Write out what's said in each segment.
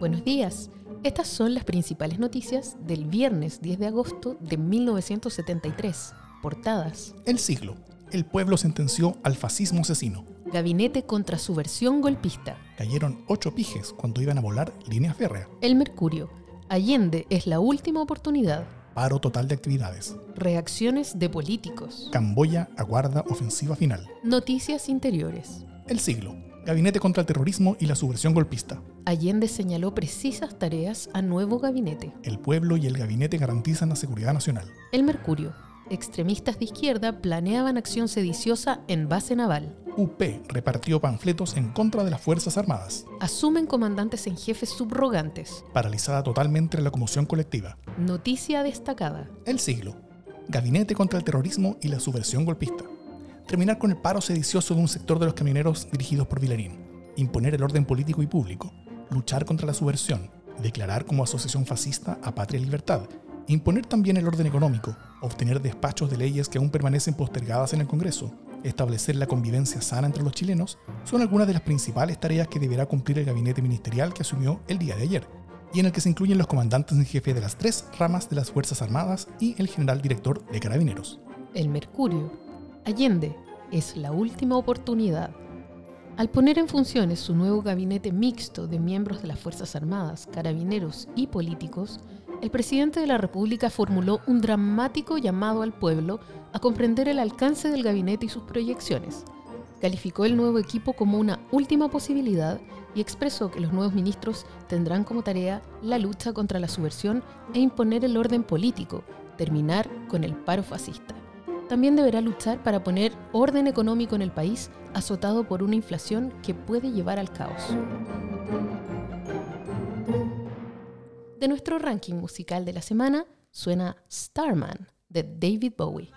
Buenos días. Estas son las principales noticias del viernes 10 de agosto de 1973. Portadas. El siglo. El pueblo sentenció al fascismo asesino. Gabinete contra su versión golpista. Cayeron ocho pijes cuando iban a volar línea férrea. El Mercurio. Allende es la última oportunidad. Paro total de actividades. Reacciones de políticos. Camboya aguarda ofensiva final. Noticias interiores. El siglo. Gabinete contra el terrorismo y la subversión golpista. Allende señaló precisas tareas a nuevo gabinete. El pueblo y el gabinete garantizan la seguridad nacional. El Mercurio. Extremistas de izquierda planeaban acción sediciosa en base naval. UP repartió panfletos en contra de las Fuerzas Armadas. Asumen comandantes en jefes subrogantes. Paralizada totalmente la locomoción colectiva. Noticia destacada. El siglo. Gabinete contra el terrorismo y la subversión golpista. Terminar con el paro sedicioso de un sector de los camioneros dirigidos por Vilarín. Imponer el orden político y público. Luchar contra la subversión. Declarar como asociación fascista a Patria y Libertad. Imponer también el orden económico. Obtener despachos de leyes que aún permanecen postergadas en el Congreso. Establecer la convivencia sana entre los chilenos son algunas de las principales tareas que deberá cumplir el gabinete ministerial que asumió el día de ayer, y en el que se incluyen los comandantes en jefe de las tres ramas de las Fuerzas Armadas y el general director de Carabineros. El Mercurio. Allende es la última oportunidad. Al poner en funciones su nuevo gabinete mixto de miembros de las Fuerzas Armadas, carabineros y políticos, el presidente de la República formuló un dramático llamado al pueblo a comprender el alcance del gabinete y sus proyecciones. Calificó el nuevo equipo como una última posibilidad y expresó que los nuevos ministros tendrán como tarea la lucha contra la subversión e imponer el orden político, terminar con el paro fascista. También deberá luchar para poner orden económico en el país azotado por una inflación que puede llevar al caos. De nuestro ranking musical de la semana suena Starman de David Bowie.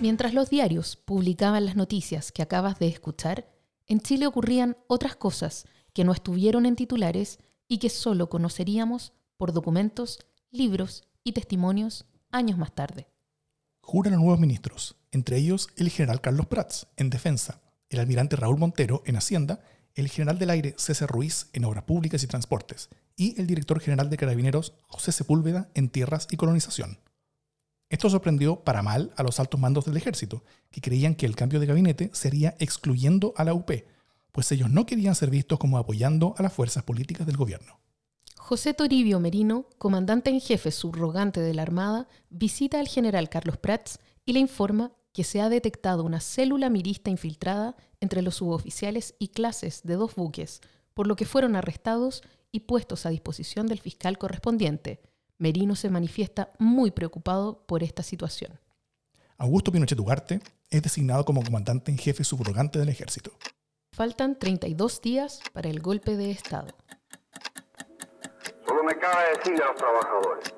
Mientras los diarios publicaban las noticias que acabas de escuchar, en Chile ocurrían otras cosas que no estuvieron en titulares y que solo conoceríamos por documentos, libros y testimonios años más tarde. Juran los nuevos ministros, entre ellos el general Carlos Prats, en Defensa, el almirante Raúl Montero, en Hacienda, el general del aire César Ruiz, en Obras Públicas y Transportes, y el director general de Carabineros, José Sepúlveda, en Tierras y Colonización. Esto sorprendió para mal a los altos mandos del ejército, que creían que el cambio de gabinete sería excluyendo a la UP, pues ellos no querían ser vistos como apoyando a las fuerzas políticas del gobierno. José Toribio Merino, comandante en jefe subrogante de la Armada, visita al general Carlos Prats y le informa que se ha detectado una célula mirista infiltrada entre los suboficiales y clases de dos buques, por lo que fueron arrestados y puestos a disposición del fiscal correspondiente, Merino se manifiesta muy preocupado por esta situación. Augusto Pinochet Ugarte es designado como comandante en jefe subrogante del ejército. Faltan 32 días para el golpe de Estado. Solo me cabe decirle a los trabajadores,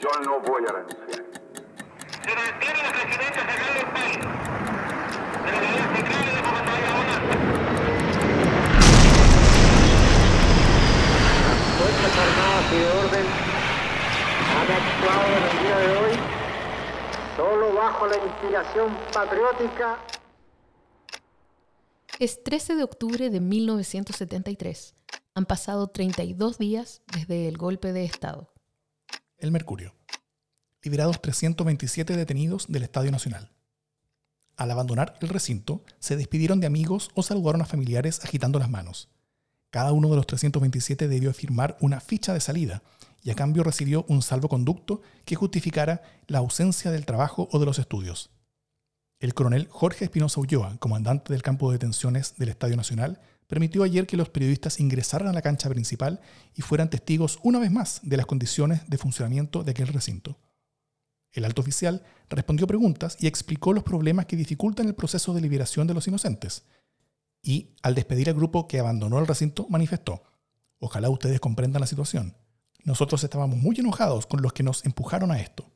yo no voy a renunciar. Se mantiene la presidencia general del país, de la y de Fuerzas Armadas y de actuado en el día de hoy solo bajo la inspiración patriótica. Es 13 de octubre de 1973. Han pasado 32 días desde el golpe de Estado. El Mercurio. Liberados 327 detenidos del Estadio Nacional. Al abandonar el recinto, se despidieron de amigos o saludaron a familiares agitando las manos. Cada uno de los 327 debió firmar una ficha de salida y a cambio recibió un salvoconducto que justificara la ausencia del trabajo o de los estudios. El coronel Jorge Espinosa Ulloa, comandante del campo de detenciones del Estadio Nacional, permitió ayer que los periodistas ingresaran a la cancha principal y fueran testigos una vez más de las condiciones de funcionamiento de aquel recinto. El alto oficial respondió preguntas y explicó los problemas que dificultan el proceso de liberación de los inocentes. Y, al despedir al grupo que abandonó el recinto, manifestó, ojalá ustedes comprendan la situación. Nosotros estábamos muy enojados con los que nos empujaron a esto.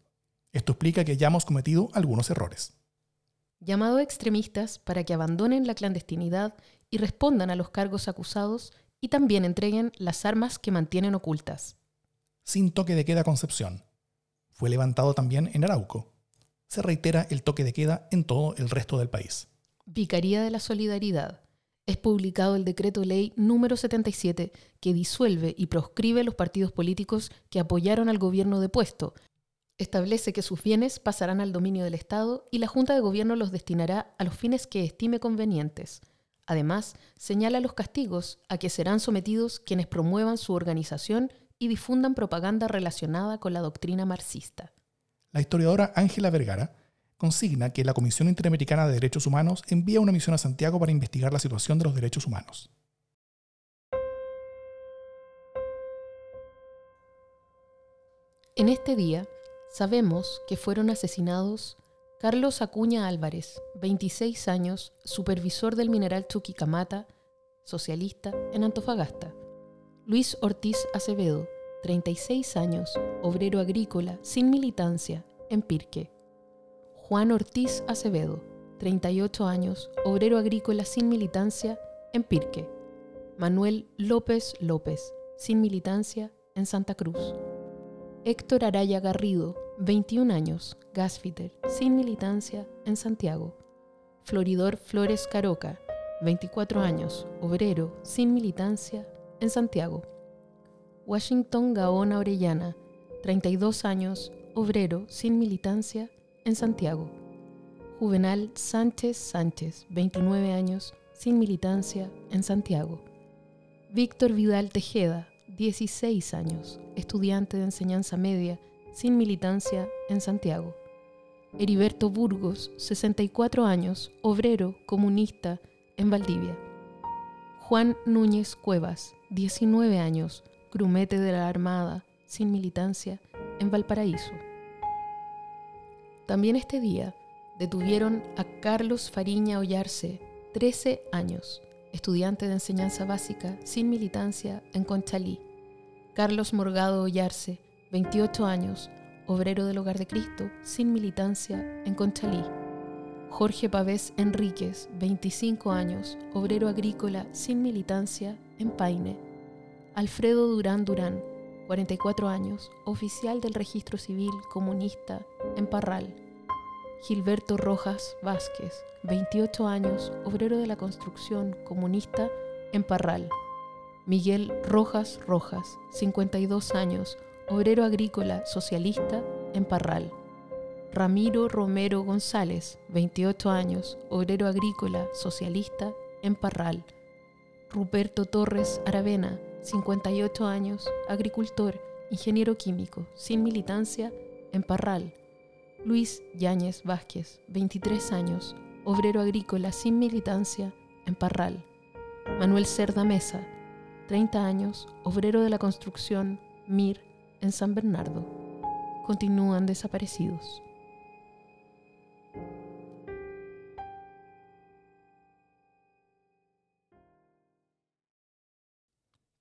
Esto explica que hayamos cometido algunos errores. Llamado a extremistas para que abandonen la clandestinidad y respondan a los cargos acusados y también entreguen las armas que mantienen ocultas. Sin toque de queda Concepción. Fue levantado también en Arauco. Se reitera el toque de queda en todo el resto del país. Vicaría de la Solidaridad. Es publicado el decreto ley número 77 que disuelve y proscribe los partidos políticos que apoyaron al gobierno depuesto. Establece que sus bienes pasarán al dominio del Estado y la Junta de Gobierno los destinará a los fines que estime convenientes. Además, señala los castigos a que serán sometidos quienes promuevan su organización y difundan propaganda relacionada con la doctrina marxista. La historiadora Ángela Vergara consigna que la Comisión Interamericana de Derechos Humanos envía una misión a Santiago para investigar la situación de los derechos humanos. En este día, sabemos que fueron asesinados Carlos Acuña Álvarez, 26 años, supervisor del mineral Chuquicamata, socialista, en Antofagasta. Luis Ortiz Acevedo, 36 años, obrero agrícola, sin militancia, en Pirque. Juan Ortiz Acevedo, 38 años, obrero agrícola sin militancia, en Pirque. Manuel López López, sin militancia, en Santa Cruz. Héctor Araya Garrido, 21 años, gasfitter, sin militancia, en Santiago. Floridor Flores Caroca, 24 años, obrero, sin militancia, en Santiago. Washington Gaona Orellana, 32 años, obrero, sin militancia, en Santiago. Juvenal Sánchez Sánchez, 29 años, sin militancia, en Santiago. Víctor Vidal Tejeda, 16 años, estudiante de enseñanza media, sin militancia, en Santiago. Heriberto Burgos, 64 años, obrero, comunista, en Valdivia. Juan Núñez Cuevas, 19 años, grumete de la Armada, sin militancia, en Valparaíso. También este día detuvieron a Carlos Fariña Ollarse, 13 años, estudiante de enseñanza básica, sin militancia, en Conchalí. Carlos Morgado Ollarse, 28 años, obrero del Hogar de Cristo, sin militancia, en Conchalí. Jorge Pavés Enríquez, 25 años, obrero agrícola, sin militancia, en Paine. Alfredo Durán Durán, 44 años, oficial del Registro Civil Comunista, en Parral. Gilberto Rojas Vázquez, 28 años, obrero de la construcción comunista, en Parral. Miguel Rojas Rojas, 52 años, obrero agrícola socialista en Parral. Ramiro Romero González, 28 años, obrero agrícola socialista en Parral. Ruperto Torres Aravena, 58 años, agricultor, ingeniero químico, sin militancia, en Parral. Luis Yáñez Vázquez, 23 años, obrero agrícola sin militancia, en Parral. Manuel Cerda Mesa, 30 años, obrero de la construcción MIR en San Bernardo. Continúan desaparecidos.